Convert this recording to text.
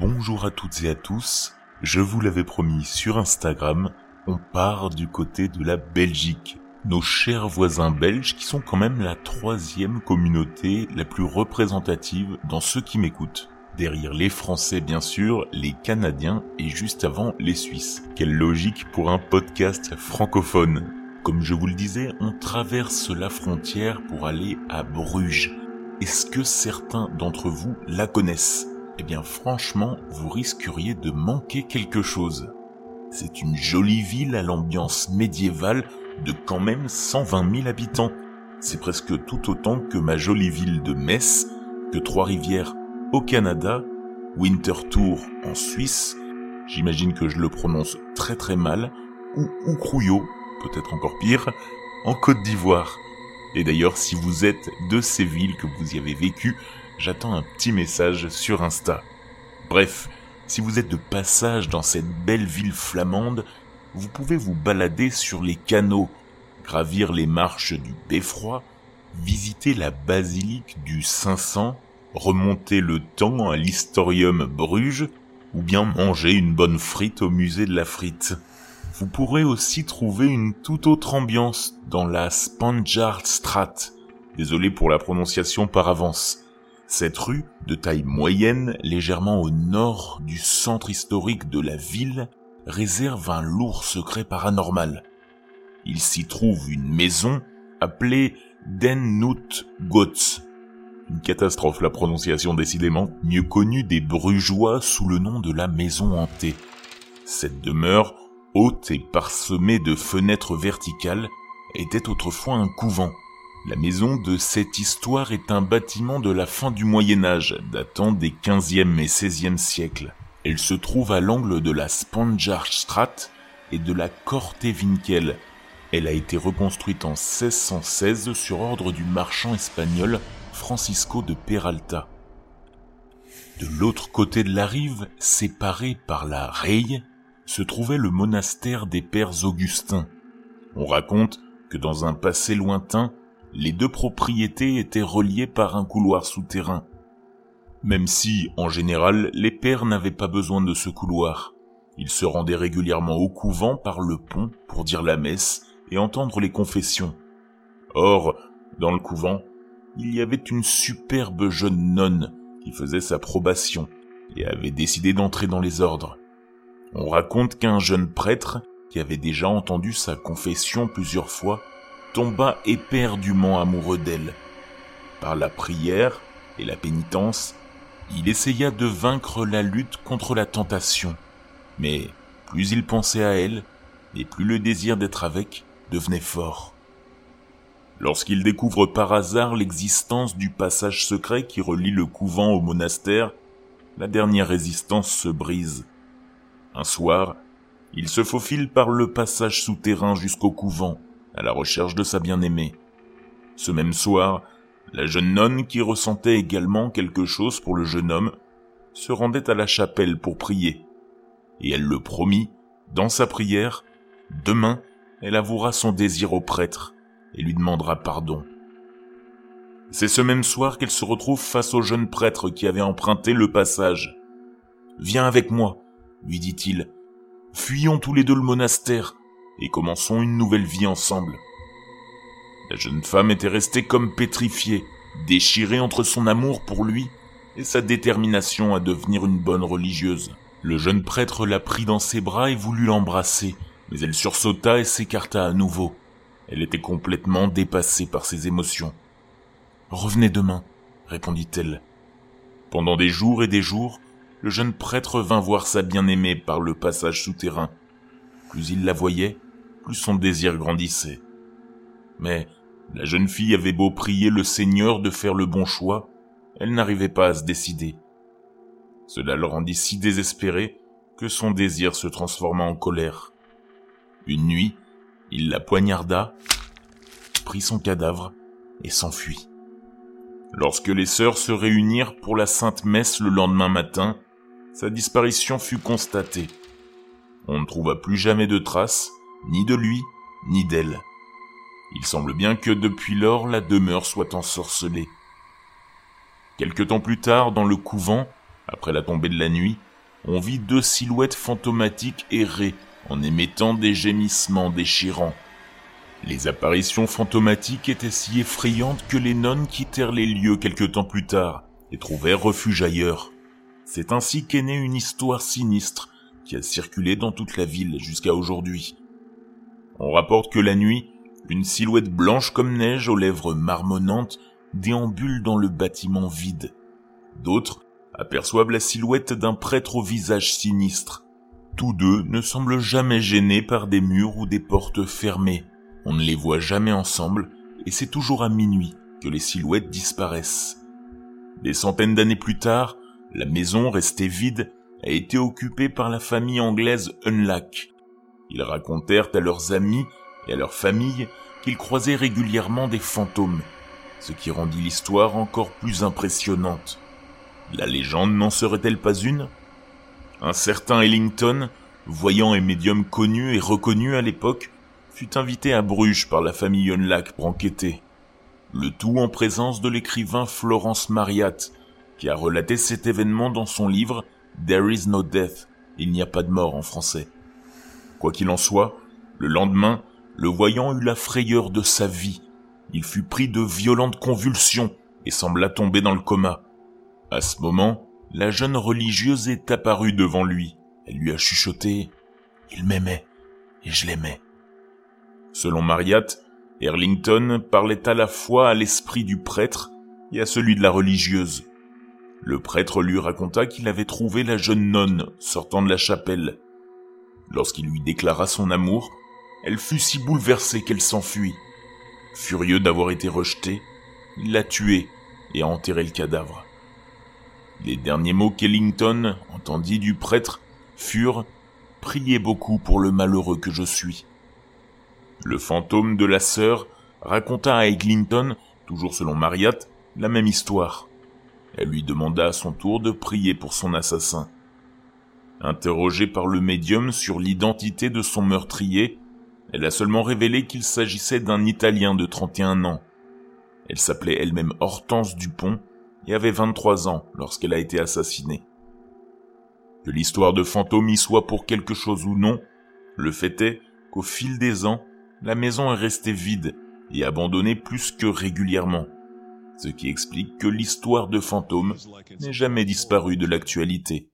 Bonjour à toutes et à tous, je vous l'avais promis sur Instagram, on part du côté de la Belgique. Nos chers voisins belges qui sont quand même la troisième communauté la plus représentative dans ceux qui m'écoutent. Derrière les Français bien sûr, les Canadiens et juste avant les Suisses. Quelle logique pour un podcast francophone. Comme je vous le disais, on traverse la frontière pour aller à Bruges. Est-ce que certains d'entre vous la connaissent? Eh bien franchement, vous risqueriez de manquer quelque chose. C'est une jolie ville à l'ambiance médiévale de quand même 120 000 habitants. C'est presque tout autant que ma jolie ville de Metz, que Trois-Rivières au Canada, Winterthur en Suisse, j'imagine que je le prononce très très mal, ou Oukrouyo, peut-être encore pire, en Côte d'Ivoire. Et d'ailleurs, si vous êtes de ces villes que vous y avez vécu, j'attends un petit message sur Insta. Bref, si vous êtes de passage dans cette belle ville flamande, vous pouvez vous balader sur les canaux, gravir les marches du beffroi, visiter la basilique du 500, remonter le temps à l'historium Bruges, ou bien manger une bonne frite au musée de la frite. Vous pourrez aussi trouver une toute autre ambiance dans la Spanjaardstraat. Désolé pour la prononciation par avance. Cette rue, de taille moyenne, légèrement au nord du centre historique de la ville, réserve un lourd secret paranormal. Il s'y trouve une maison appelée Den Noot Gots. Une catastrophe la prononciation décidément, mieux connue des Brugeois sous le nom de la maison hantée. Cette demeure, haute et parsemée de fenêtres verticales, était autrefois un couvent. La maison de cette histoire est un bâtiment de la fin du Moyen Âge, datant des 15e et 16e siècles. Elle se trouve à l'angle de la Spanjaardstraat et de la Kortewinkel. Elle a été reconstruite en 1616 sur ordre du marchand espagnol Francisco de Peralta. De l'autre côté de la rive, séparé par la Reille, se trouvait le monastère des Pères Augustins. On raconte que dans un passé lointain, les deux propriétés étaient reliées par un couloir souterrain. Même si, en général, les pères n'avaient pas besoin de ce couloir. Ils se rendaient régulièrement au couvent par le pont pour dire la messe et entendre les confessions. Or, dans le couvent, il y avait une superbe jeune nonne qui faisait sa probation et avait décidé d'entrer dans les ordres. On raconte qu'un jeune prêtre, qui avait déjà entendu sa confession plusieurs fois, tomba éperdument amoureux d'elle. Par la prière et la pénitence, il essaya de vaincre la lutte contre la tentation. Mais plus il pensait à elle, et plus le désir d'être avec devenait fort. Lorsqu'il découvre par hasard l'existence du passage secret qui relie le couvent au monastère, la dernière résistance se brise. Un soir, il se faufile par le passage souterrain jusqu'au couvent, à la recherche de sa bien-aimée. Ce même soir, la jeune nonne, qui ressentait également quelque chose pour le jeune homme, se rendait à la chapelle pour prier. Et elle le promit, dans sa prière, demain, elle avouera son désir au prêtre et lui demandera pardon. C'est ce même soir qu'elle se retrouve face au jeune prêtre qui avait emprunté le passage. Viens avec moi, lui dit-il. Fuyons tous les deux le monastère et commençons une nouvelle vie ensemble. La jeune femme était restée comme pétrifiée, déchirée entre son amour pour lui et sa détermination à devenir une bonne religieuse. Le jeune prêtre la prit dans ses bras et voulut l'embrasser, mais elle sursauta et s'écarta à nouveau. Elle était complètement dépassée par ses émotions. Revenez demain, répondit-elle. Pendant des jours et des jours, le jeune prêtre vint voir sa bien-aimée par le passage souterrain. Plus il la voyait, son désir grandissait. Mais la jeune fille avait beau prier le Seigneur de faire le bon choix, elle n'arrivait pas à se décider. Cela le rendit si désespéré que son désir se transforma en colère. Une nuit, il la poignarda, prit son cadavre et s'enfuit. Lorsque les sœurs se réunirent pour la sainte messe le lendemain matin, sa disparition fut constatée. On ne trouva plus jamais de traces, ni de lui, ni d'elle. Il semble bien que depuis lors la demeure soit ensorcelée. Quelque temps plus tard, dans le couvent, après la tombée de la nuit, on vit deux silhouettes fantomatiques errer en émettant des gémissements déchirants. Les apparitions fantomatiques étaient si effrayantes que les nonnes quittèrent les lieux quelque temps plus tard et trouvèrent refuge ailleurs. C'est ainsi qu'est née une histoire sinistre qui a circulé dans toute la ville jusqu'à aujourd'hui. On rapporte que la nuit, une silhouette blanche comme neige aux lèvres marmonnantes déambule dans le bâtiment vide. D'autres aperçoivent la silhouette d'un prêtre au visage sinistre. Tous deux ne semblent jamais gênés par des murs ou des portes fermées. On ne les voit jamais ensemble et c'est toujours à minuit que les silhouettes disparaissent. Des centaines d'années plus tard, la maison restée vide a été occupée par la famille anglaise Unlack. Ils racontèrent à leurs amis et à leur famille qu'ils croisaient régulièrement des fantômes, ce qui rendit l'histoire encore plus impressionnante. La légende n'en serait-elle pas une? Un certain Ellington, voyant et médium connu et reconnu à l'époque, fut invité à Bruges par la famille Unlack pour enquêter. Le tout en présence de l'écrivain Florence Mariat, qui a relaté cet événement dans son livre There is no death, il n'y a pas de mort en français. Quoi qu'il en soit, le lendemain, le voyant eut la frayeur de sa vie. Il fut pris de violentes convulsions et sembla tomber dans le coma. À ce moment, la jeune religieuse est apparue devant lui. Elle lui a chuchoté ⁇ Il m'aimait et je l'aimais ⁇ Selon Mariat, Erlington parlait à la fois à l'esprit du prêtre et à celui de la religieuse. Le prêtre lui raconta qu'il avait trouvé la jeune nonne sortant de la chapelle. Lorsqu'il lui déclara son amour, elle fut si bouleversée qu'elle s'enfuit. Furieux d'avoir été rejetée, il l'a tuée et a enterré le cadavre. Les derniers mots qu'Ellington entendit du prêtre furent Priez beaucoup pour le malheureux que je suis. Le fantôme de la sœur raconta à Eglinton, toujours selon Mariat, la même histoire. Elle lui demanda à son tour de prier pour son assassin. Interrogée par le médium sur l'identité de son meurtrier, elle a seulement révélé qu'il s'agissait d'un Italien de 31 ans. Elle s'appelait elle-même Hortense Dupont et avait 23 ans lorsqu'elle a été assassinée. Que l'histoire de fantôme soit pour quelque chose ou non, le fait est qu'au fil des ans, la maison est restée vide et abandonnée plus que régulièrement ce qui explique que l'histoire de fantômes n'est jamais disparue de l'actualité.